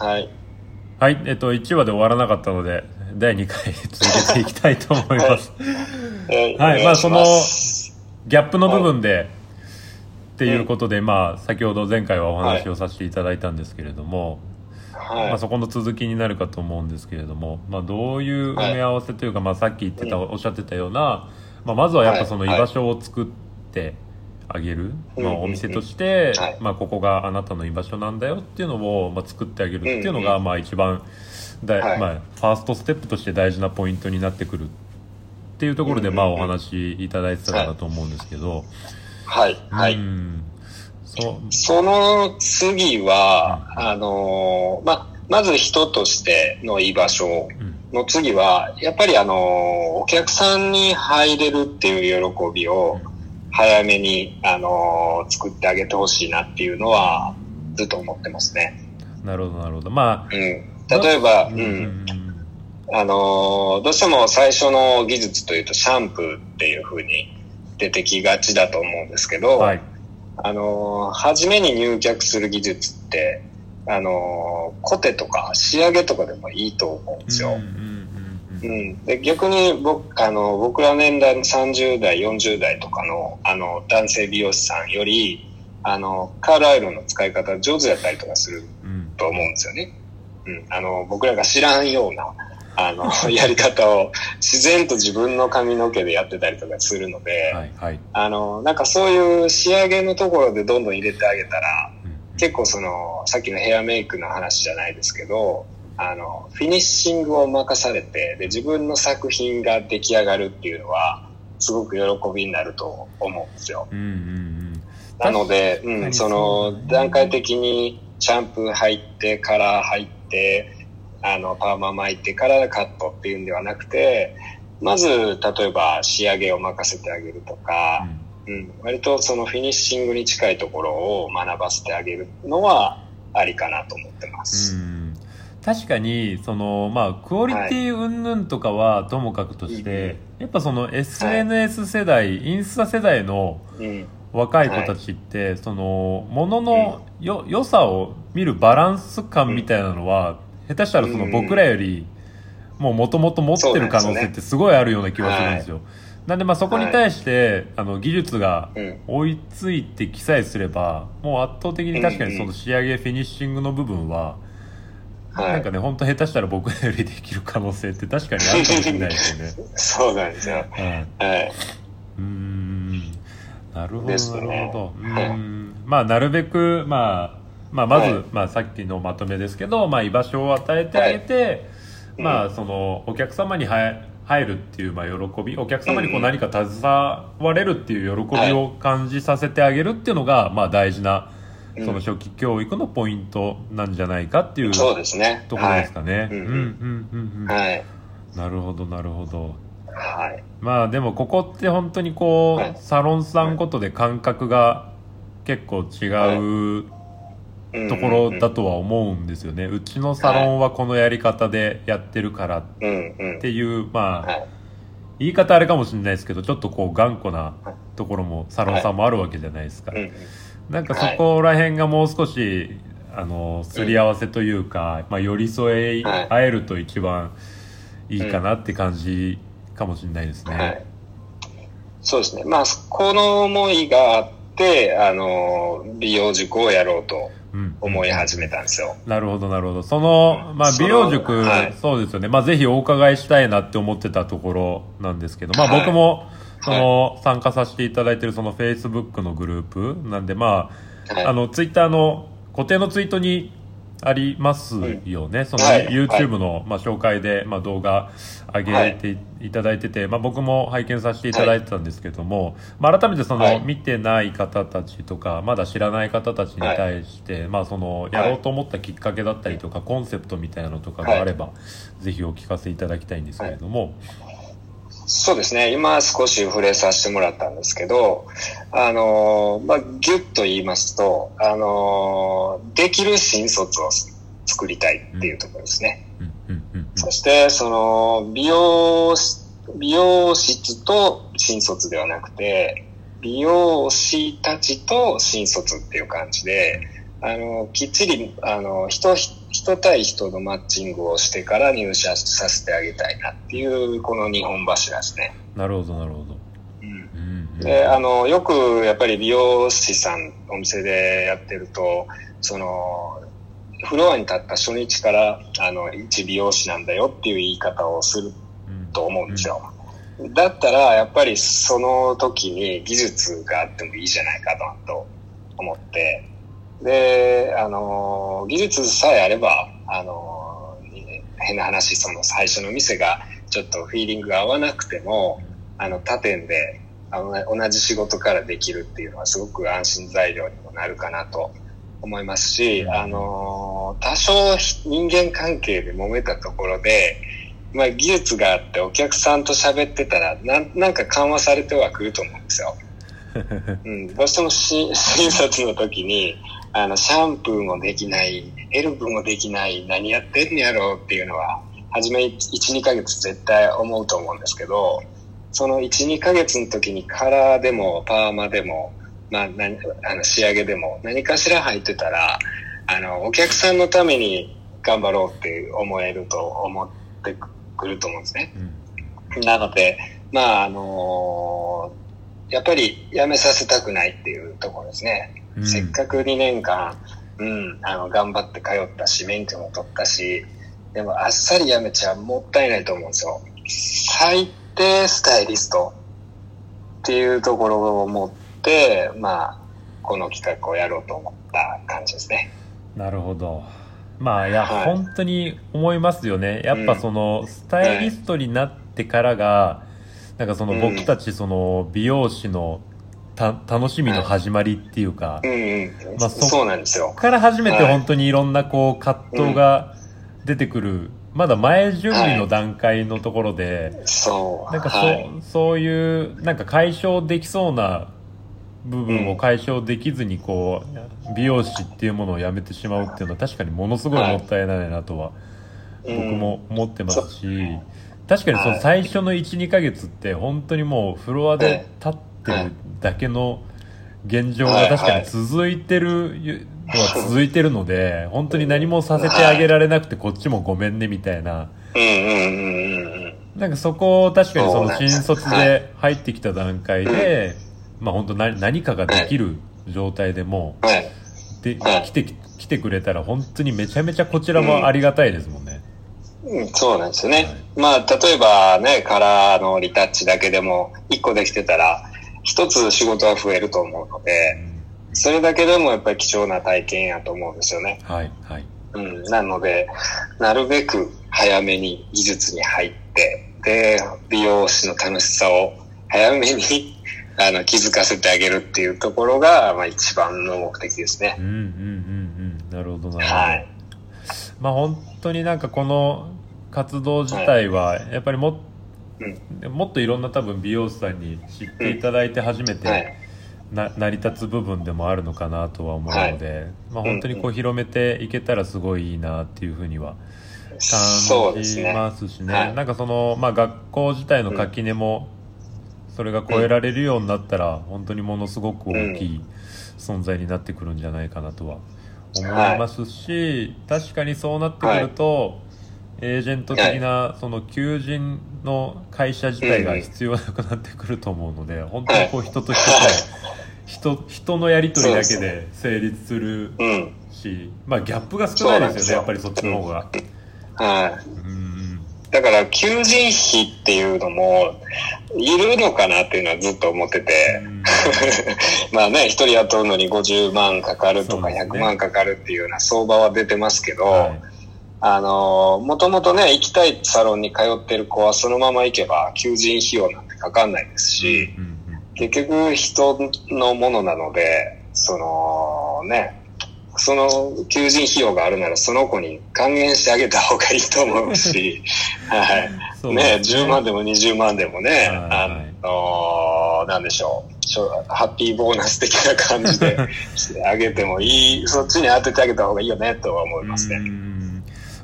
はい。はい、えっと、1話で終わらなかったので、第2回 続けていきたいと思います。はい、はい、まあ、その、ギャップの部分で、はい、っていうことで、まあ、先ほど前回はお話をさせていただいたんですけれども、はい、まあ、そこの続きになるかと思うんですけれども、まあ、どういう埋め合わせというか、まあ、さっき言ってた、おっしゃってたような、まあ、まずはやっぱその居場所を作って、あげる、まあ、お店として、まあ、ここがあなたの居場所なんだよっていうのを、まあ、作ってあげるっていうのが、まあ、一番だ、はい、まあ、ファーストステップとして大事なポイントになってくるっていうところで、まあ、お話いただいてたかなと思うんですけど、はい、はい。そその次は、うん、あのまあ、まず人としての居場所の次は、やっぱりあのお客さんに入れるっていう喜びを、早めに、あの作ってあげてほしいなっていうのは、ずっと思ってますね。なるほど、なるほど。まあ、うん。例えば、うん。あのどうしても最初の技術というとシャンプーっていうふうに出てきがちだと思うんですけど、はい、あの初めに入客する技術って、あのコテとか仕上げとかでもいいと思うんですよ。うん、で逆に僕あの僕ら年代の30代40代とかのあの男性美容師さんよりあのカールアイロンの使い方上手やったりとかすると思うんですよね。うん、あの、僕らが知らんような、あの、やり方を自然と自分の髪の毛でやってたりとかするので、はいはい、あの、なんかそういう仕上げのところでどんどん入れてあげたら、うん、結構その、さっきのヘアメイクの話じゃないですけど、あの、フィニッシングを任されて、で、自分の作品が出来上がるっていうのは、すごく喜びになると思うんですよ。うんうんうん、なので、うん、その、段階的にシャンプー入って、カラー入って、て、あの、パーマ巻いてからカットっていうんではなくて、まず、例えば仕上げを任せてあげるとか、うん、うん、割とそのフィニッシングに近いところを学ばせてあげるのはありかなと思ってます。確かに、その、まあ、クオリティ云々とかはともかくとして、はい、やっぱその SNS 世代、はい、インスタ世代の若い子たちって、はい、その、もののよ、良さを見るバランス感みたいなのは、下手したらその僕らより、もともと持ってる可能性ってすごいあるような気がするんですよ。なんでまあそこに対して、あの技術が追いついてきさえすれば、もう圧倒的に確かにその仕上げ、フィニッシングの部分は、なんかね、本当下手したら僕らよりできる可能性って確かにあるかもしれないですよね。そうなんですよ。はい。うん。なるほど、なるほど。うん。まあなるべく、まあ、まあ、まず、はい、まあ、さっきのまとめですけど、まあ、居場所を与えてあげて、はい、まあ、そのお客様に入るっていうまあ喜びお客様にこう何か携われるっていう喜びを感じさせてあげるっていうのが、まあ、大事なその初期教育のポイントなんじゃないかっていうそうですね。ところですかね。なるほどなるほど。はい。まあでもここって本当にこう、はい、サロンさんごとで感覚が結構違うところだとは思うんですよね、うちのサロンはこのやり方でやってるからっていう、まあ、言い方あれかもしれないですけどちょっとこう頑固なところもサロンさんもあるわけじゃないですか、なんかそこら辺がもう少しあのすり合わせというか、まあ、寄り添え合えると一番いいかなって感じかもしれないですね、はい、そうですね。まあこの思いがあってあの美容塾をやろうと思い始めたんですよ。なるほど、なるほど。その、まあ、美容塾、はい、そうですよね。まあ、ぜひお伺いしたいなって思ってたところなんですけど、まあ、僕も、その、参加させていただいてるその Facebook のグループなんで、まあ、あの、ツイッターの固定のツイートにありますよね、うん、その、はい、YouTube の、まあ、紹介で、まあ、動画上げていただいてて、まあ、僕も拝見させていただいてたんですけども、まあ、改めてその、見てない方たちとかまだ知らない方たちに対して、まあ、そのやろうと思ったきっかけだったりとか、コンセプトみたいなのとかがあれば、ぜひお聞かせいただきたいんですけれども。そうですね。今少し触れさせてもらったんですけど、あの、まあ、ぎゅっと言いますと、あの、できる新卒を作りたいっていうところですね。そして、その、美容、美容室と新卒ではなくて、美容師たちと新卒っていう感じで、あの、きっちり、あの、一、一人対人のマッチングをしてから入社させてあげたいなっていう、この日本柱ですね。なるほど、なるほど。で、あの、よくやっぱり美容師さん、お店でやってると、その、フロアに立った初日から、あの、一美容師なんだよっていう言い方をすると思うんですよ。だったら、やっぱりその時に技術があってもいいじゃないかと思って、で、あの、技術さえあれば、あの、変な話、その最初の店がちょっとフィーリングが合わなくても、あの、他店であの同じ仕事からできるっていうのはすごく安心材料にもなるかなと思いますし、あの、多少人間関係で揉めたところで、まあ、技術があってお客さんと喋ってたらな、なんか緩和されてはくると思うんですよ。うん、どうしても 診察の時に、あの、シャンプーもできない、ヘルプもできない、何やってんねやろうっていうのは、初め1、2ヶ月絶対思うと思うんですけど、その1、2ヶ月の時にカラーでもパーマでも、まあ、何あの仕上げでも何かしら入ってたら、あの、お客さんのために頑張ろうって思えると思ってくると思うんですね。うん、なので、まあ、あのー、やっぱり辞めさせたくないっていうところですね。うん、せっかく2年間、うん、あの、頑張って通ったし、免許も取ったし、でもあっさり辞めちゃもったいないと思うんですよ。最低スタイリストっていうところを持って、まあ、この企画をやろうと思った感じですね。なるほど。まあ、いや、はい、本当に思いますよね。やっぱその、スタイリストになってからが、なんかその僕たちその美容師のた楽しみの始まりっていうか、うんうん。まあ、そうなんですよ。から初めて本当にいろんなこう葛藤が出てくる、まだ前準備の段階のところで、そう。なんかそ,、うそういう、なんか解消できそうな部分を解消できずにこう美容師っていうものをやめてしまうっていうのは確かにものすごいもったいないなとは僕も思ってますし確かにその最初の12ヶ月って本当にもうフロアで立ってるだけの現状が確かに続いてるのは続いてるので本当に何もさせてあげられなくてこっちもごめんねみたいな。なんかそこを確かにその新卒で入ってきた段階で、まあ本当何何かができる状態でも、はい、で、来て、来てくれたら本当にめちゃめちゃこちらもありがたいですもんね。うん、そうなんですよね。はい、まあ、例えばね、カラーのリタッチだけでも1個できてたら、一つ仕事は増えると思うので、うん、それだけでもやっぱり貴重な体験やと思うんですよね。はい、はい。うん、なので、なるべく早めに技術に入って、で、美容師の楽しさを早めに あの、気づかせてあげるっていうところが、まあ一番の目的ですね。うんうんうんうん。なるほどなるほど。はい。まあ本当になんかこの活動自体は、やっぱりも、うん、もっといろんな多分美容師さんに知っていただいて初めて、はい。な成り立つ部分でもあるのかなとは思うので、はい、まあ、本当にこう広めていけたらすごいいいなっていうふうには感じますしね、ねはい、なんかその、まあ、学校自体の垣根もそれが超えられるようになったら、本当にものすごく大きい存在になってくるんじゃないかなとは思いますし、確かにそうなってくると、エージェント的なその求人の会社自体が必要なくなってくると思うので、本当にこう人と人と人人のやり取りだけで成立するし、まあギャップが少ないですよねやっぱりそっちの方が。はい、うんだから求人費っていうのもいるのかなっていうのはずっと思ってて、まあね、一人雇うのに50万かかるとか100万かかるっていうような相場は出てますけど、はい、あの、もともとね、行きたいサロンに通ってる子はそのまま行けば求人費用なんてかかんないですし、結局人のものなので、そのね、その求人費用があるならその子に還元してあげた方がいいと思うし、はい。ねね、10万でも20万でもね、はい、あのー、なんでしょう。ハッピーボーナス的な感じで してあげてもいい、そっちに当ててあげた方がいいよねとは思いますね。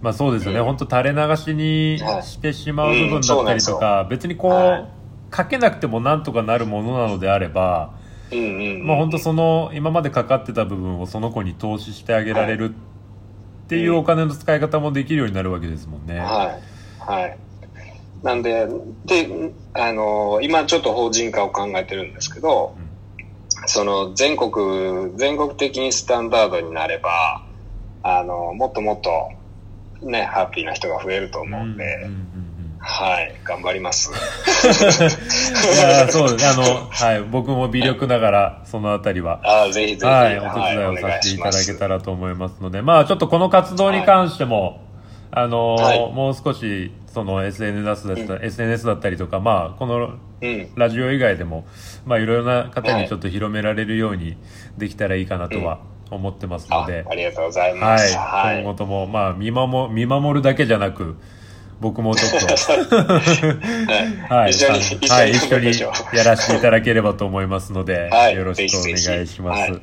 まあそうですよね、本当垂れ流しにしてしまう部分だったりとか、うん、別にこう、はい、かけなくてもなんとかなるものなのであれば、うんうんうん、まあ本当その今までかかってた部分をその子に投資してあげられるっっていうお金の使い方もできるようになるわけですもんね。はい。はい。なんで、で、あの、今ちょっと法人化を考えてるんですけど、うん、その全国、全国的にスタンダードになれば、あの、もっともっと、ね、ハッピーな人が増えると思うんで、うんうんうんはい、頑張ります。そうですね、あの、はい、僕も微力ながら、そのあたりは、あぜひぜひ、はい、お手伝いをさせていただけたらと思いますので、まあ、ちょっとこの活動に関しても、はい、あの、はい、もう少し、その SNS だった、うん、SNS だったりとか、まあ、このラジオ以外でも、まあ、いろいろな方にちょっと広められるようにできたらいいかなとは思ってますので、ありがとうございます。はい、今後とも、まあ、見守、見守るだけじゃなく、僕もちょっと。はい、一緒に、はい、一緒にやらせていただければと思いますので、はい、よろしくお願いします、はい。よ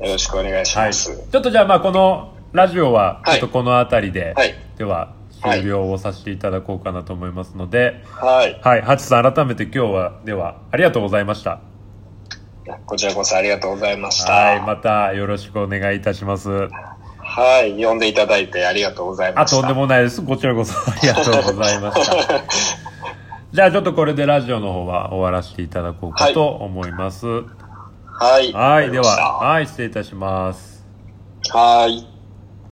ろしくお願いします。ちょっとじゃあ、まあ、このラジオは、ちょっとこの辺りで、では、終了をさせていただこうかなと思いますので、はい。はい、ハチさん、改めて今日は、では、ありがとうございました。こちらこそありがとうございました。はい、またよろしくお願いいたします。はい、呼んでいただいてありがとうございました。あ、とんでもないです。こちらこそありがとうございました。じゃあちょっとこれでラジオの方は終わらせていただこうかと思います。はい。はい、では、はい、失礼いたします。はい。